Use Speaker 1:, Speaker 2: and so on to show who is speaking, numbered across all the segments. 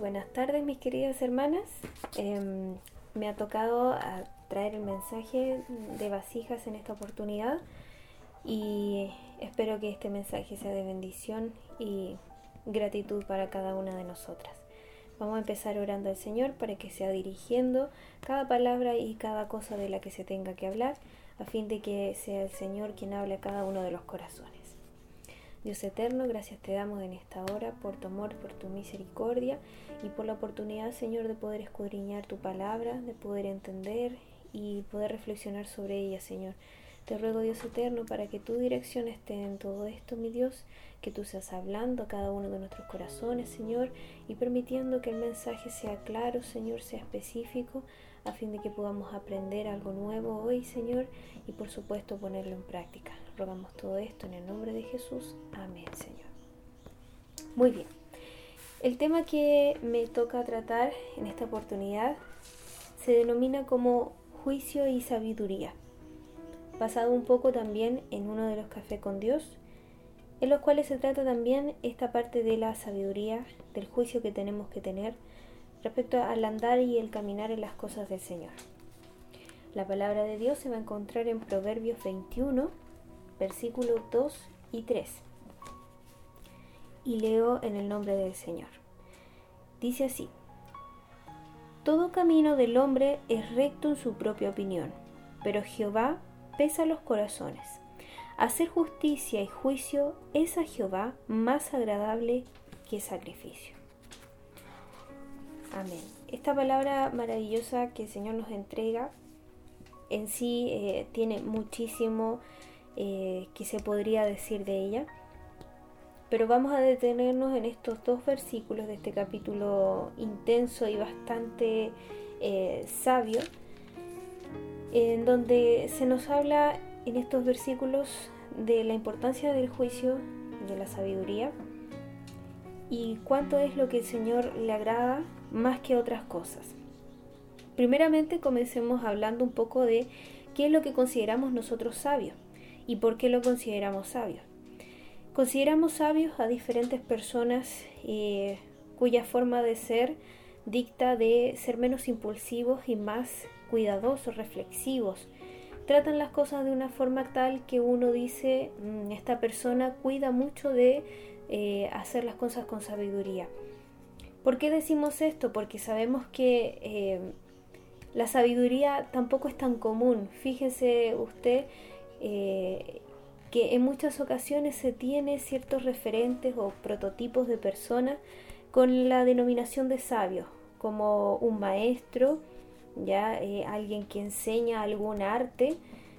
Speaker 1: Buenas tardes mis queridas hermanas. Em, me ha tocado traer el mensaje de vasijas en esta oportunidad y espero que este mensaje sea de bendición y gratitud para cada una de nosotras. Vamos a empezar orando al Señor para que sea dirigiendo cada palabra y cada cosa de la que se tenga que hablar, a fin de que sea el Señor quien hable a cada uno de los corazones. Dios eterno, gracias te damos en esta hora por tu amor, por tu misericordia y por la oportunidad, Señor, de poder escudriñar tu palabra, de poder entender y poder reflexionar sobre ella, Señor. Te ruego, Dios eterno, para que tu dirección esté en todo esto, mi Dios, que tú seas hablando a cada uno de nuestros corazones, Señor, y permitiendo que el mensaje sea claro, Señor, sea específico, a fin de que podamos aprender algo nuevo hoy, Señor, y por supuesto ponerlo en práctica. Rogamos todo esto en el nombre de Jesús. Amén, Señor. Muy bien. El tema que me toca tratar en esta oportunidad se denomina como juicio y sabiduría, basado un poco también en uno de los cafés con Dios, en los cuales se trata también esta parte de la sabiduría, del juicio que tenemos que tener respecto al andar y el caminar en las cosas del Señor. La palabra de Dios se va a encontrar en Proverbios 21, versículos 2 y 3. Y leo en el nombre del Señor. Dice así, Todo camino del hombre es recto en su propia opinión, pero Jehová pesa los corazones. Hacer justicia y juicio es a Jehová más agradable que sacrificio. Amén. Esta palabra maravillosa que el Señor nos entrega en sí eh, tiene muchísimo eh, que se podría decir de ella. Pero vamos a detenernos en estos dos versículos de este capítulo intenso y bastante eh, sabio, en donde se nos habla en estos versículos de la importancia del juicio, de la sabiduría, y cuánto es lo que el Señor le agrada más que otras cosas. Primeramente comencemos hablando un poco de qué es lo que consideramos nosotros sabios y por qué lo consideramos sabios. Consideramos sabios a diferentes personas eh, cuya forma de ser dicta de ser menos impulsivos y más cuidadosos, reflexivos. Tratan las cosas de una forma tal que uno dice, mm, esta persona cuida mucho de eh, hacer las cosas con sabiduría. ¿Por qué decimos esto? Porque sabemos que eh, la sabiduría tampoco es tan común. Fíjese usted eh, que en muchas ocasiones se tiene ciertos referentes o prototipos de personas con la denominación de sabios, como un maestro, ya eh, alguien que enseña algún arte,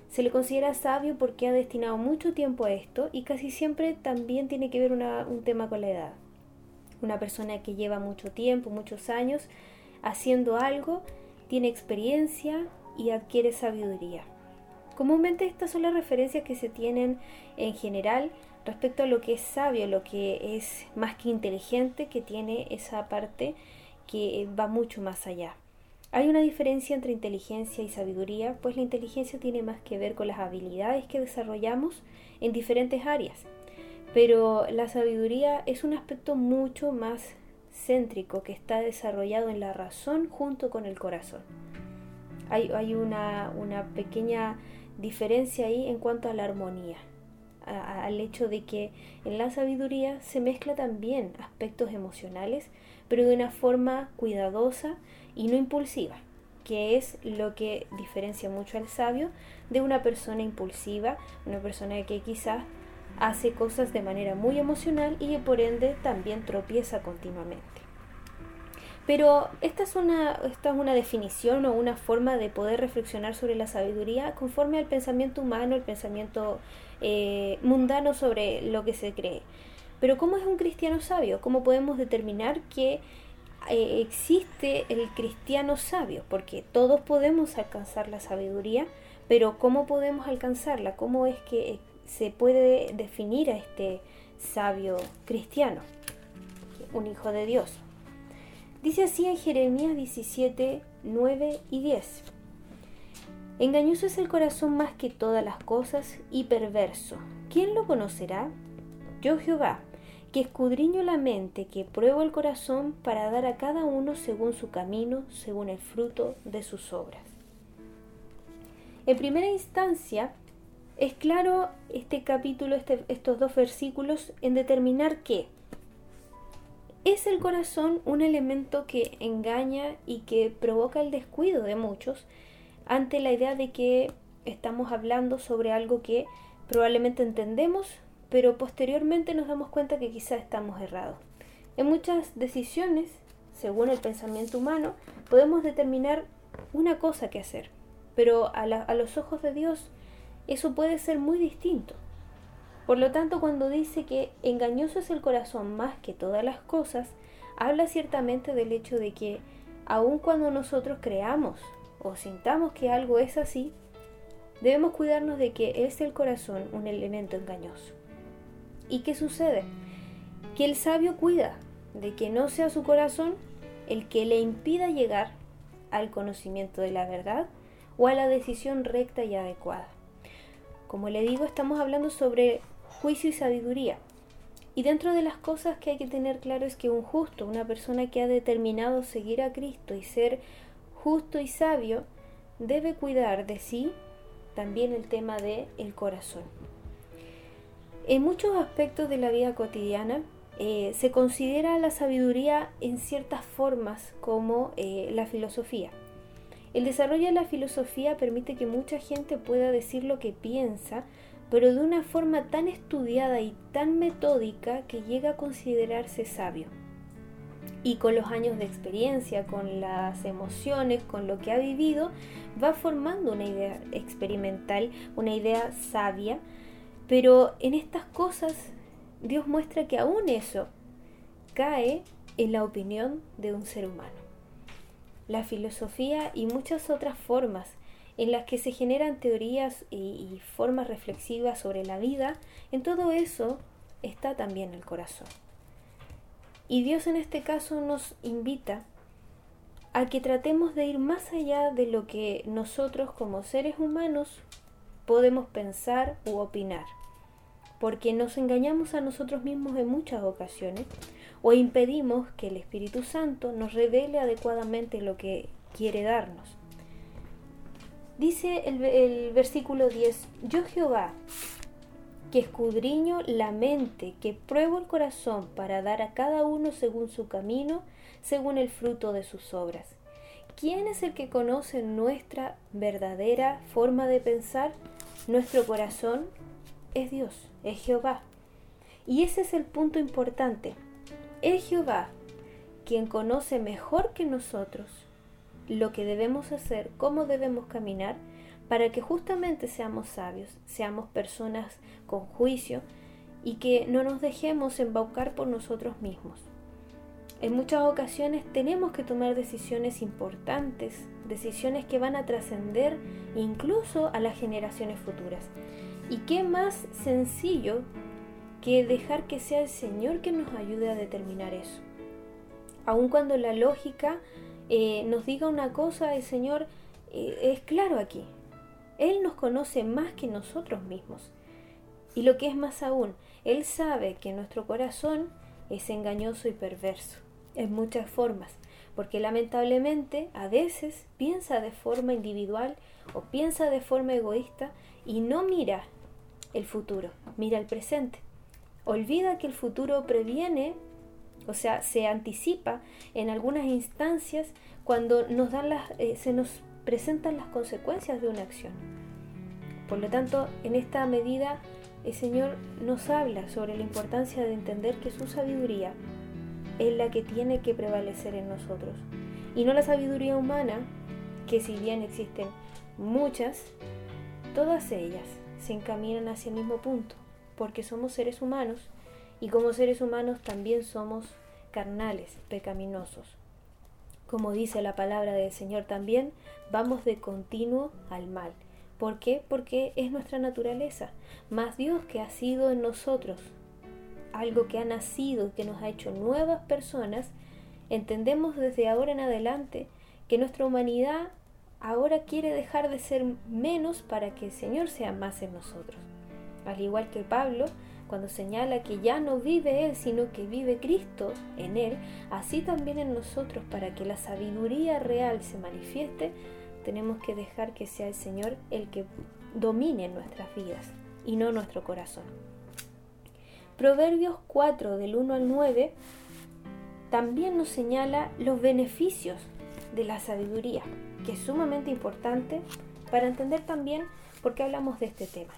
Speaker 1: se le considera sabio porque ha destinado mucho tiempo a esto y casi siempre también tiene que ver un tema con la edad. Una persona que lleva mucho tiempo, muchos años haciendo algo, tiene experiencia y adquiere sabiduría. Comúnmente estas son las referencias que se tienen en general respecto a lo que es sabio, lo que es más que inteligente, que tiene esa parte que va mucho más allá. Hay una diferencia entre inteligencia y sabiduría, pues la inteligencia tiene más que ver con las habilidades que desarrollamos en diferentes áreas, pero la sabiduría es un aspecto mucho más céntrico que está desarrollado en la razón junto con el corazón. Hay, una pequeña diferencia ahí en cuanto a la armonía, al hecho de que en la sabiduría se mezcla también aspectos emocionales, pero de una forma cuidadosa y no impulsiva, que es lo que diferencia mucho al sabio de una persona impulsiva, una persona que quizás hace cosas de manera muy emocional y por ende también tropieza continuamente. Pero esta es, una, esta es una definición o una forma de poder reflexionar sobre la sabiduría conforme al pensamiento humano, el pensamiento eh, mundano sobre lo que se cree. Pero ¿cómo es un cristiano sabio? ¿Cómo podemos determinar que eh, existe el cristiano sabio? Porque todos podemos alcanzar la sabiduría, pero ¿cómo podemos alcanzarla? ¿Cómo es que se puede definir a este sabio cristiano? Un hijo de Dios, Dice así en Jeremías 17, 9 y 10. Engañoso es el corazón más que todas las cosas y perverso. ¿Quién lo conocerá? Yo Jehová, que escudriño la mente, que pruebo el corazón para dar a cada uno según su camino, según el fruto de sus obras. En primera instancia, es claro este capítulo, este, estos dos versículos, en determinar que es el corazón un elemento que engaña y que provoca el descuido de muchos ante la idea de que estamos hablando sobre algo que probablemente entendemos, pero posteriormente nos damos cuenta que quizás estamos errados. En muchas decisiones, según el pensamiento humano, podemos determinar una cosa que hacer, pero a los ojos de Dios eso puede ser muy distinto. Por lo tanto, cuando dice que engañoso es el corazón más que todas las cosas, habla ciertamente del hecho de que aun cuando nosotros creamos o sintamos que algo es así, debemos cuidarnos de que es el corazón un elemento engañoso. ¿Y qué sucede? Que el sabio cuida de que no sea su corazón el que le impida llegar al conocimiento de la verdad o a la decisión recta y adecuada. Como le digo, estamos hablando sobre juicio y sabiduría. Y dentro de las cosas que hay que tener claro es que un justo, una persona que ha determinado seguir a Cristo y ser justo y sabio, debe cuidar de sí también el tema del el corazón. En muchos aspectos de la vida cotidiana eh, se considera la sabiduría en ciertas formas como eh, la filosofía. El desarrollo de la filosofía permite que mucha gente pueda decir lo que piensa, pero de una forma tan estudiada y tan metódica que llega a considerarse sabio. Y con los años de experiencia, con las emociones, con lo que ha vivido, va formando una idea experimental, una idea sabia, pero en estas cosas Dios muestra que aún eso cae en la opinión de un ser humano la filosofía y muchas otras formas en las que se generan teorías y, formas reflexivas sobre la vida, en todo eso está también el corazón. Y Dios en este caso nos invita a que tratemos de ir más allá de lo que nosotros como seres humanos podemos pensar u opinar, porque nos engañamos a nosotros mismos en muchas ocasiones o impedimos que el Espíritu Santo nos revele adecuadamente lo que quiere darnos. Dice el, versículo 10, yo Jehová, que escudriño la mente, que pruebo el corazón para dar a cada uno según su camino, según el fruto de sus obras. ¿Quién es el que conoce nuestra verdadera forma de pensar? Nuestro corazón es Dios, es Jehová. Y ese es el punto importante. Es Jehová quien conoce mejor que nosotros lo que debemos hacer, cómo debemos caminar, para que justamente seamos sabios, seamos personas con juicio y que no nos dejemos embaucar por nosotros mismos. En muchas ocasiones tenemos que tomar decisiones importantes, decisiones que van a trascender incluso a las generaciones futuras. ¿Y qué más sencillo que dejar que sea el Señor que nos ayude a determinar eso. Aun cuando la lógica eh, nos diga una cosa, el Señor eh, es claro aquí. Él nos conoce más que nosotros mismos. Y lo que es más aún, Él sabe que nuestro corazón es engañoso y perverso, en muchas formas, porque lamentablemente a veces piensa de forma individual o piensa de forma egoísta y no mira el futuro, mira el presente olvida que el futuro previene, o sea, se anticipa en algunas instancias cuando nos dan las, eh, se nos presentan las consecuencias de una acción. Por lo tanto, en esta medida, el Señor nos habla sobre la importancia de entender que su sabiduría es la que tiene que prevalecer en nosotros. Y no la sabiduría humana, que si bien existen muchas, todas ellas se encaminan hacia el mismo punto, porque somos seres humanos y como seres humanos también somos carnales, pecaminosos. Como dice la palabra del Señor también, vamos de continuo al mal. ¿Por qué? Porque es nuestra naturaleza. Más Dios que ha sido en nosotros algo que ha nacido, que nos ha hecho nuevas personas, entendemos desde ahora en adelante que nuestra humanidad ahora quiere dejar de ser menos para que el Señor sea más en nosotros. Al igual que Pablo, cuando señala que ya no vive Él, sino que vive Cristo en Él, así también en nosotros, para que la sabiduría real se manifieste, tenemos que dejar que sea el Señor el que domine nuestras vidas y no nuestro corazón. Proverbios 4 del 1 al 9 también nos señala los beneficios de la sabiduría, que es sumamente importante para entender también por qué hablamos de este tema.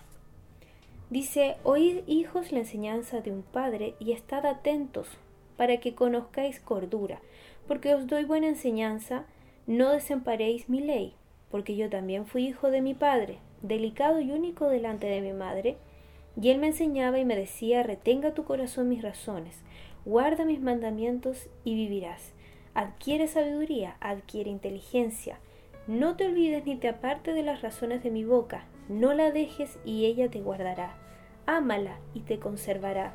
Speaker 1: Dice, oíd hijos la enseñanza de un padre y estad atentos para que conozcáis cordura, porque os doy buena enseñanza, no desemparéis mi ley, porque yo también fui hijo de mi padre, delicado y único delante de mi madre, y él me enseñaba y me decía, retenga tu corazón mis razones, guarda mis mandamientos y vivirás. Adquiere sabiduría, adquiere inteligencia. No te olvides ni te aparte de las razones de mi boca, no la dejes y ella te guardará. Ámala y te conservará.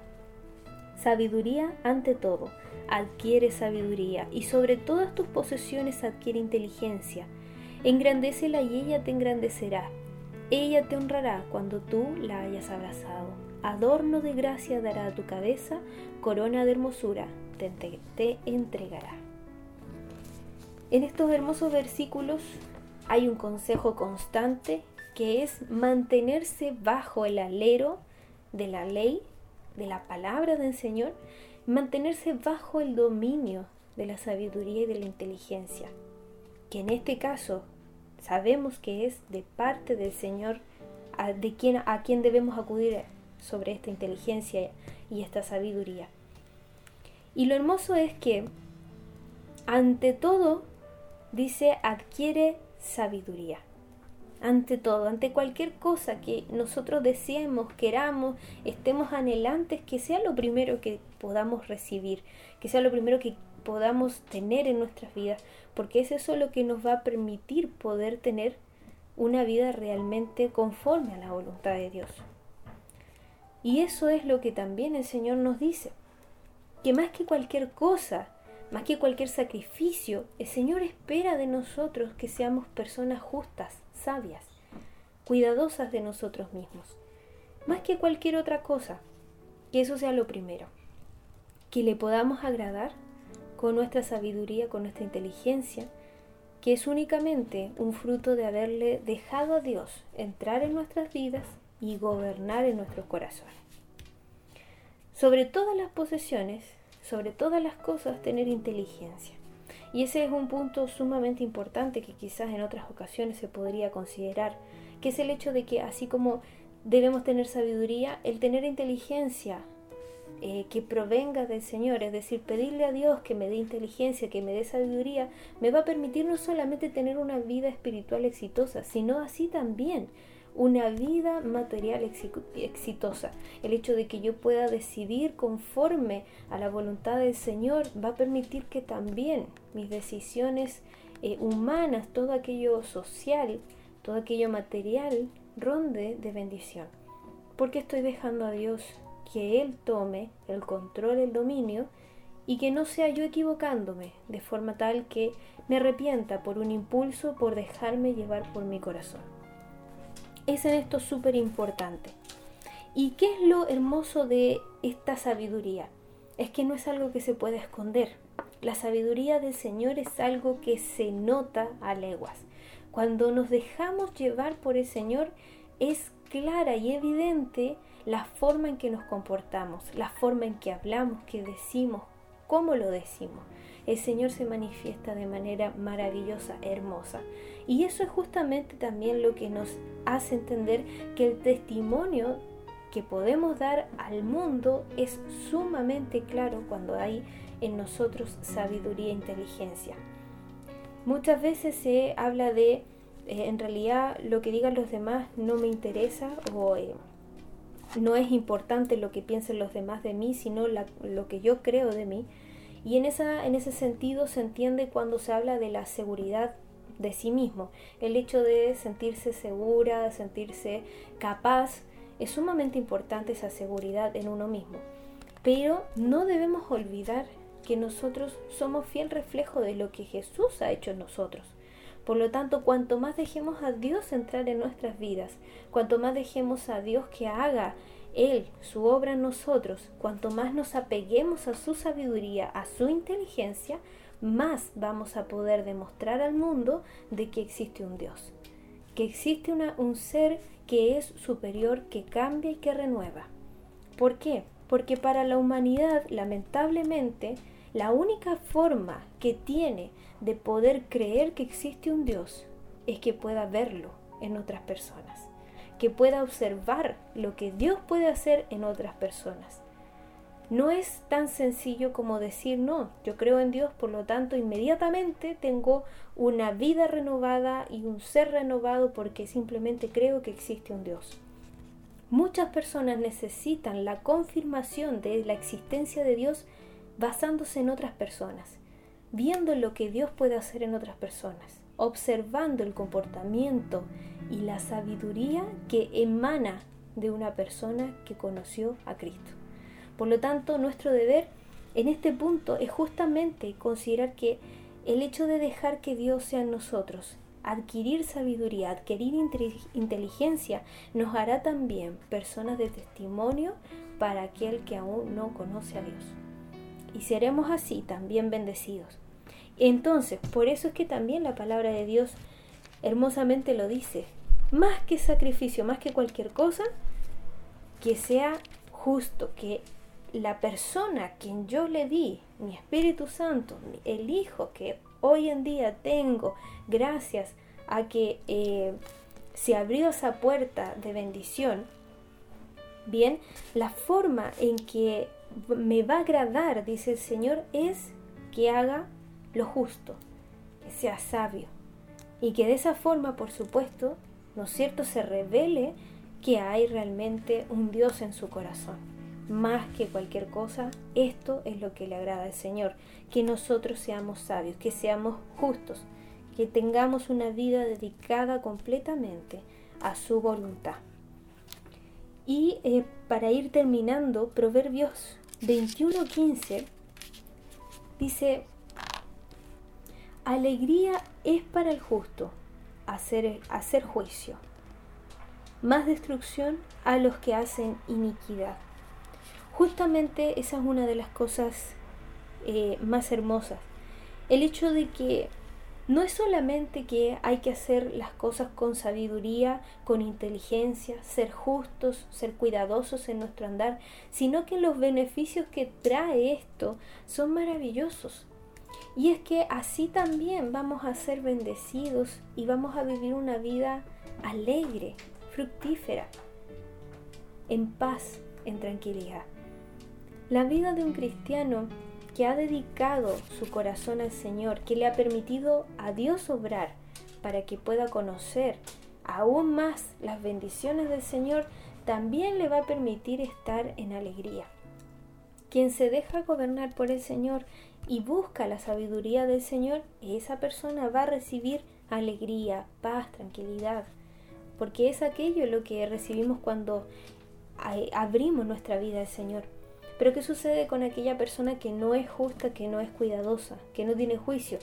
Speaker 1: Sabiduría ante todo, adquiere sabiduría y sobre todas tus posesiones adquiere inteligencia. Engrandécela y ella te engrandecerá. Ella te honrará cuando tú la hayas abrazado. Adorno de gracia dará a tu cabeza, corona de hermosura te, te entregará. En estos hermosos versículos hay un consejo constante que es mantenerse bajo el alero de la ley, de la palabra del Señor, mantenerse bajo el dominio de la sabiduría y de la inteligencia, que en este caso sabemos que es de parte del Señor a, de quien, a quien debemos acudir sobre esta inteligencia y esta sabiduría. Y lo hermoso es que, ante todo, dice, adquiere sabiduría ante todo, ante cualquier cosa que nosotros deseemos, queramos, estemos anhelantes, que sea lo primero que podamos recibir, que sea lo primero que podamos tener en nuestras vidas, porque es eso lo que nos va a permitir poder tener una vida realmente conforme a la voluntad de Dios. Y eso es lo que también el Señor nos dice, que más que cualquier cosa, más que cualquier sacrificio, el Señor espera de nosotros que seamos personas justas, sabias, cuidadosas de nosotros mismos, más que cualquier otra cosa, que eso sea lo primero, que le podamos agradar con nuestra sabiduría, con nuestra inteligencia, que es únicamente un fruto de haberle dejado a Dios entrar en nuestras vidas y gobernar en nuestros corazones. Sobre todas las posesiones, sobre todas las cosas, tener inteligencia. Y ese es un punto sumamente importante que quizás en otras ocasiones se podría considerar, que es el hecho de que así como debemos tener sabiduría, el tener inteligencia eh, que provenga del Señor, es decir, pedirle a Dios que me dé inteligencia, que me dé sabiduría, me va a permitir no solamente tener una vida espiritual exitosa, sino así también una vida material exitosa. El hecho de que yo pueda decidir conforme a la voluntad del Señor va a permitir que también mis decisiones eh, humanas, todo aquello social, todo aquello material, ronde de bendición. Porque estoy dejando a Dios que Él tome el control, el dominio, y que no sea yo equivocándome, de forma tal que me arrepienta por un impulso, por dejarme llevar por mi corazón. Es en esto súper importante. ¿Y qué es lo hermoso de esta sabiduría? Es que no es algo que se pueda esconder. La sabiduría del Señor es algo que se nota a leguas. Cuando nos dejamos llevar por el Señor, es clara y evidente la forma en que nos comportamos, la forma en que hablamos, que decimos, cómo lo decimos el Señor se manifiesta de manera maravillosa, hermosa. Y eso es justamente también lo que nos hace entender que el testimonio que podemos dar al mundo es sumamente claro cuando hay en nosotros sabiduría e inteligencia. Muchas veces se habla de, eh, en realidad lo que digan los demás no me interesa o eh, no es importante lo que piensen los demás de mí, sino lo que yo creo de mí. Y en, esa, en ese sentido se entiende cuando se habla de la seguridad de sí mismo. El hecho de sentirse segura, sentirse capaz, es sumamente importante esa seguridad en uno mismo. Pero no debemos olvidar que nosotros somos fiel reflejo de lo que Jesús ha hecho en nosotros. Por lo tanto, cuanto más dejemos a Dios entrar en nuestras vidas, cuanto más dejemos a Dios que haga Él, su obra en nosotros, cuanto más nos apeguemos a su sabiduría, a su inteligencia, más vamos a poder demostrar al mundo de que existe un Dios, que existe un ser que es superior, que cambia y que renueva. ¿Por qué? Porque para la humanidad, lamentablemente, la única forma que tiene de poder creer que existe un Dios es que pueda verlo en otras personas que pueda observar lo que Dios puede hacer en otras personas. No es tan sencillo como decir, no, yo creo en Dios, por lo tanto inmediatamente tengo una vida renovada y un ser renovado porque simplemente creo que existe un Dios. Muchas personas necesitan la confirmación de la existencia de Dios basándose en otras personas, viendo lo que Dios puede hacer en otras personas, observando el comportamiento y la sabiduría que emana de una persona que conoció a Cristo. Por lo tanto, nuestro deber en este punto es justamente considerar que el hecho de dejar que Dios sea en nosotros, adquirir sabiduría, adquirir inteligencia, nos hará también personas de testimonio para aquel que aún no conoce a Dios. Y seremos así también bendecidos. Entonces, por eso es que también la palabra de Dios hermosamente lo dice, más que sacrificio, más que cualquier cosa, que sea justo, que la persona a quien yo le di mi Espíritu Santo, el Hijo que hoy en día tengo, gracias a que eh, se abrió esa puerta de bendición, bien, la forma en que me va a agradar, dice el Señor, es que haga lo justo, que sea sabio. Y que de esa forma, por supuesto, ¿no es cierto?, se revele que hay realmente un Dios en su corazón. Más que cualquier cosa, esto es lo que le agrada al Señor, que nosotros seamos sabios, que seamos justos, que tengamos una vida dedicada completamente a su voluntad. Y eh, para ir terminando, Proverbios 21:15 dice, alegría es para el justo hacer, hacer juicio, más destrucción a los que hacen iniquidad. Justamente esa es una de las cosas eh, más hermosas. El hecho de que no es solamente que hay que hacer las cosas con sabiduría, con inteligencia, ser justos, ser cuidadosos en nuestro andar, sino que los beneficios que trae esto son maravillosos. Y es que así también vamos a ser bendecidos y vamos a vivir una vida alegre, fructífera, en paz, en tranquilidad. La vida de un cristiano que ha dedicado su corazón al Señor, que le ha permitido a Dios obrar para que pueda conocer aún más las bendiciones del Señor, también le va a permitir estar en alegría. Quien se deja gobernar por el Señor y busca la sabiduría del Señor, esa persona va a recibir alegría, paz, tranquilidad, porque es aquello lo que recibimos cuando abrimos nuestra vida al Señor. Pero ¿qué sucede con aquella persona que no es justa, que no es cuidadosa, que no tiene juicio?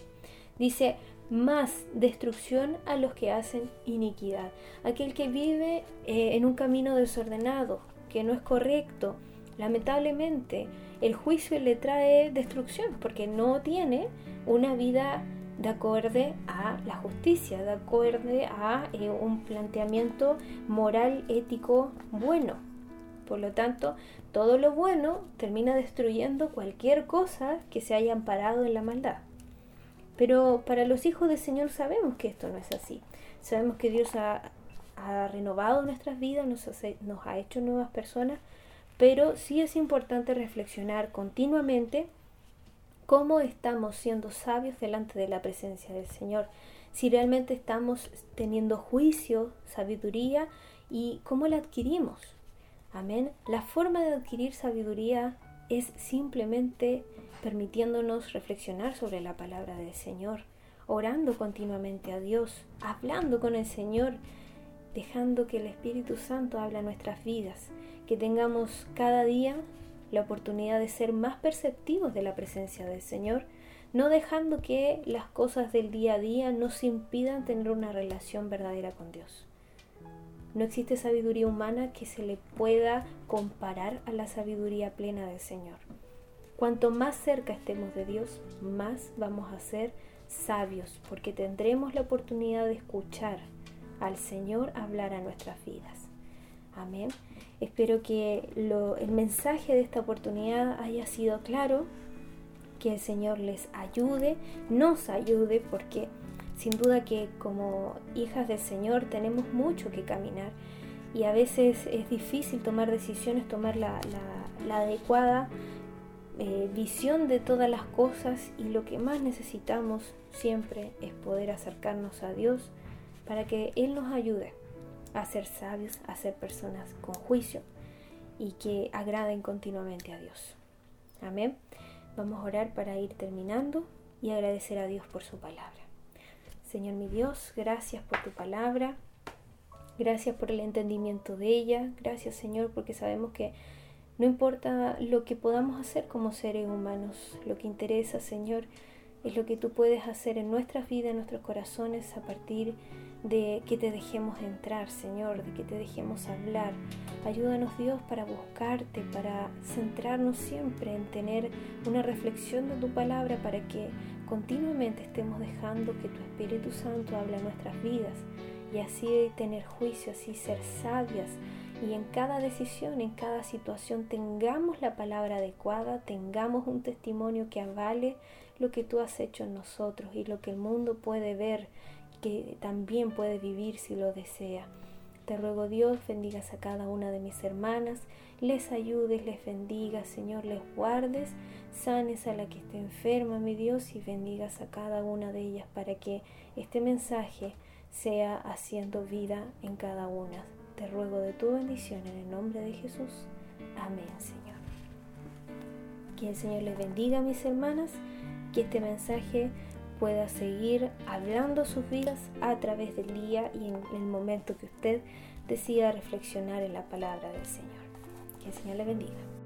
Speaker 1: Dice, más destrucción a los que hacen iniquidad. Aquel que vive eh, en un camino desordenado, que no es correcto, lamentablemente el juicio le trae destrucción porque no tiene una vida de acorde a la justicia, de acorde a eh, un planteamiento moral, ético bueno. Por lo tanto, todo lo bueno termina destruyendo cualquier cosa que se haya amparado en la maldad. Pero para los hijos del Señor sabemos que esto no es así. Sabemos que Dios ha, renovado nuestras vidas, nos ha hecho nuevas personas, pero sí es importante reflexionar continuamente cómo estamos siendo sabios delante de la presencia del Señor, si realmente estamos teniendo juicio, sabiduría y cómo la adquirimos. Amén. La forma de adquirir sabiduría es simplemente permitiéndonos reflexionar sobre la palabra del Señor, orando continuamente a Dios, hablando con el Señor, dejando que el Espíritu Santo hable a nuestras vidas que tengamos cada día la oportunidad de ser más perceptivos de la presencia del Señor, no dejando que las cosas del día a día nos impidan tener una relación verdadera con Dios. No existe sabiduría humana que se le pueda comparar a la sabiduría plena del Señor. Cuanto más cerca estemos de Dios, más vamos a ser sabios, porque tendremos la oportunidad de escuchar al Señor hablar a nuestras vidas. Amén. Espero que el mensaje de esta oportunidad haya sido claro, que el Señor les ayude, nos ayude, porque sin duda que como hijas del Señor tenemos mucho que caminar. Y a veces es difícil tomar decisiones, tomar la, adecuada eh, visión de todas las cosas y lo que más necesitamos siempre es poder acercarnos a Dios para que Él nos ayude a ser sabios, a ser personas con juicio y que agraden continuamente a Dios. Amén. Vamos a orar para ir terminando y agradecer a Dios por su palabra. Señor mi Dios, gracias por tu palabra. Gracias por el entendimiento de ella. Gracias Señor porque sabemos que no importa lo que podamos hacer como seres humanos, lo que interesa Señor es lo que tú puedes hacer en nuestras vidas, en nuestros corazones a partir de que te dejemos entrar, Señor, de que te dejemos hablar. Ayúdanos Dios para buscarte, para centrarnos siempre en tener una reflexión de tu palabra para que continuamente estemos dejando que tu Espíritu Santo hable a nuestras vidas y así tener juicio, así ser sabias y en cada decisión, en cada situación tengamos la palabra adecuada, tengamos un testimonio que avale lo que tú has hecho en nosotros y lo que el mundo puede ver que también puede vivir si lo desea. Te ruego Dios, bendigas a cada una de mis hermanas, les ayudes, les bendigas, Señor, les guardes, sanes a la que esté enferma, mi Dios, y bendigas a cada una de ellas para que este mensaje sea haciendo vida en cada una. Te ruego de tu bendición en el nombre de Jesús. Amén, Señor. Que el Señor les bendiga, mis hermanas, que este mensaje pueda seguir hablando sus vidas a través del día y en el momento que usted decida reflexionar en la palabra del Señor. Que el Señor le bendiga.